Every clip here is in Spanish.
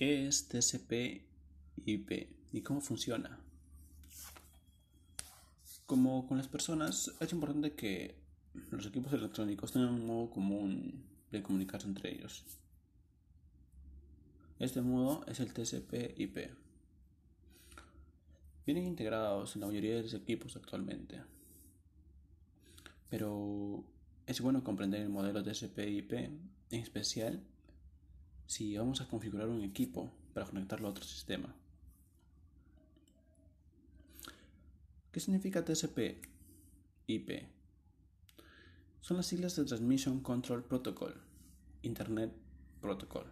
¿Qué es TCP/IP y cómo funciona? Como con las personas, es importante que los equipos electrónicos tengan un modo común de comunicarse entre ellos. Este modo es el TCP/IP. Vienen integrados en la mayoría de los equipos actualmente. Pero es bueno comprender el modelo TCP/IP, en especial si vamos a configurar un equipo para conectarlo a otro sistema. ¿Qué significa TCP/IP? Son las siglas de Transmission Control Protocol, Internet Protocol.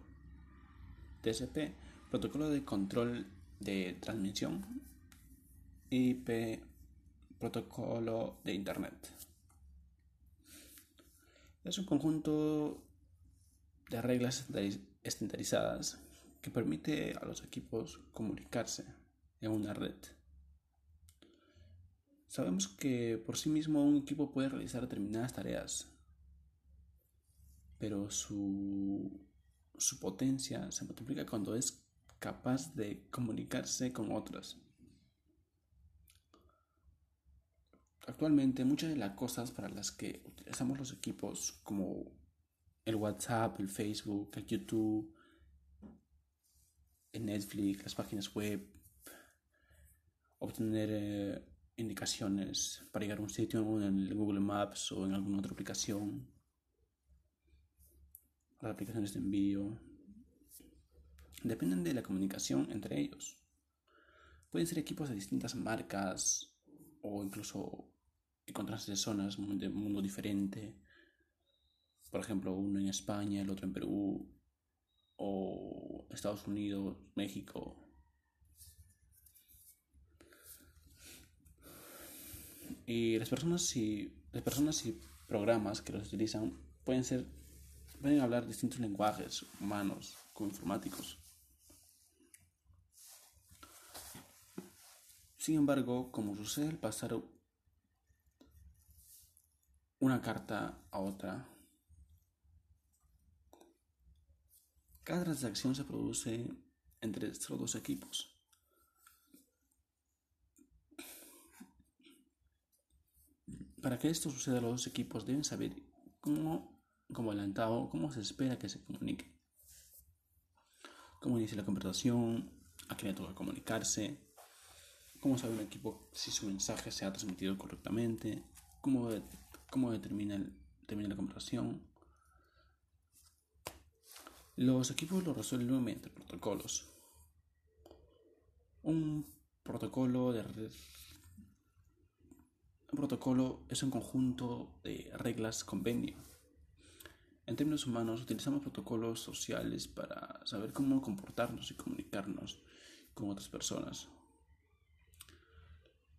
TCP, protocolo de control de transmisión. IP, protocolo de Internet. Es un conjunto de reglas estandarizadas que permite a los equipos comunicarse en una red. Sabemos que por sí mismo un equipo puede realizar determinadas tareas, pero su, su potencia se multiplica cuando es capaz de comunicarse con otras. Actualmente muchas de las cosas para las que utilizamos los equipos como el WhatsApp, el Facebook, el YouTube, el Netflix, las páginas web, obtener eh, indicaciones para llegar a un sitio en el Google Maps o en alguna otra aplicación, las aplicaciones de envío, dependen de la comunicación entre ellos. Pueden ser equipos de distintas marcas o incluso encontrarse zonas de un mundo diferente por ejemplo, uno en España, el otro en Perú, o Estados Unidos, México. Y las personas y las personas y programas que los utilizan pueden ser pueden hablar distintos lenguajes humanos como informáticos. Sin embargo, como sucede al pasar una carta a otra, Cada transacción se produce entre estos dos equipos. Para que esto suceda, los dos equipos deben saber cómo, como adelantado, cómo se espera que se comunique. Cómo inicia la conversación, a quién le toca comunicarse, cómo sabe un equipo si su mensaje se ha transmitido correctamente, cómo, cómo determina, termina la conversación, los equipos lo resuelven mediante protocolos. Un protocolo de un protocolo es un conjunto de reglas convenio. En términos humanos utilizamos protocolos sociales para saber cómo comportarnos y comunicarnos con otras personas.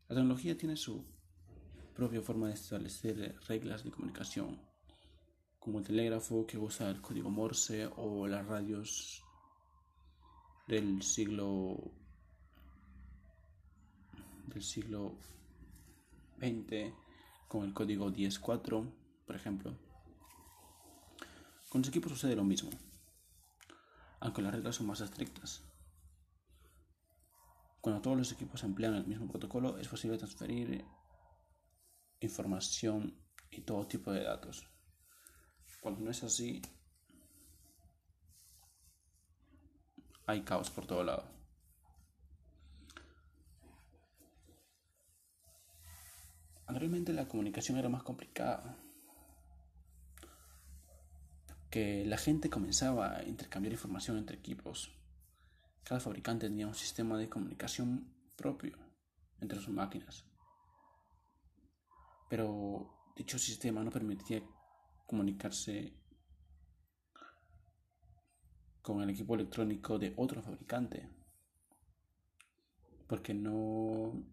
La tecnología tiene su propia forma de establecer reglas de comunicación como el telégrafo que usa el código Morse o las radios del siglo del siglo XX con el código 10.4 por ejemplo. Con los equipos sucede lo mismo aunque las reglas son más estrictas. Cuando todos los equipos emplean el mismo protocolo es posible transferir información y todo tipo de datos cuando no es así, hay caos por todo lado. Anteriormente la comunicación era más complicada. Que la gente comenzaba a intercambiar información entre equipos. Cada fabricante tenía un sistema de comunicación propio entre sus máquinas. Pero dicho sistema no permitía comunicarse con el equipo electrónico de otro fabricante. Porque no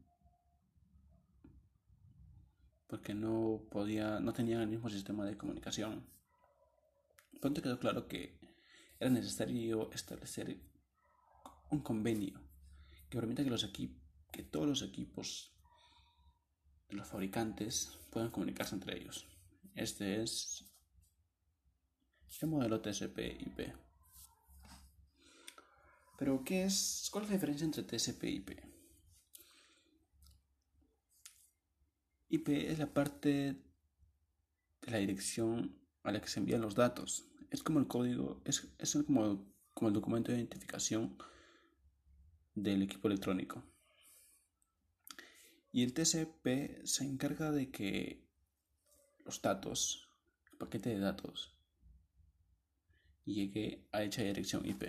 porque no podía no tenían el mismo sistema de comunicación. Pronto quedó claro que era necesario establecer un convenio que permita que los equipos que todos los equipos de los fabricantes puedan comunicarse entre ellos este es el modelo TCP/IP. Pero, ¿qué es? ¿Cuál es la diferencia entre TCP y IP? IP es la parte de la dirección a la que se envían los datos. Es como el código, es, es como, como el documento de identificación del equipo electrónico. Y el TCP se encarga de que los datos, el paquete de datos, llegue a hecha dirección IP.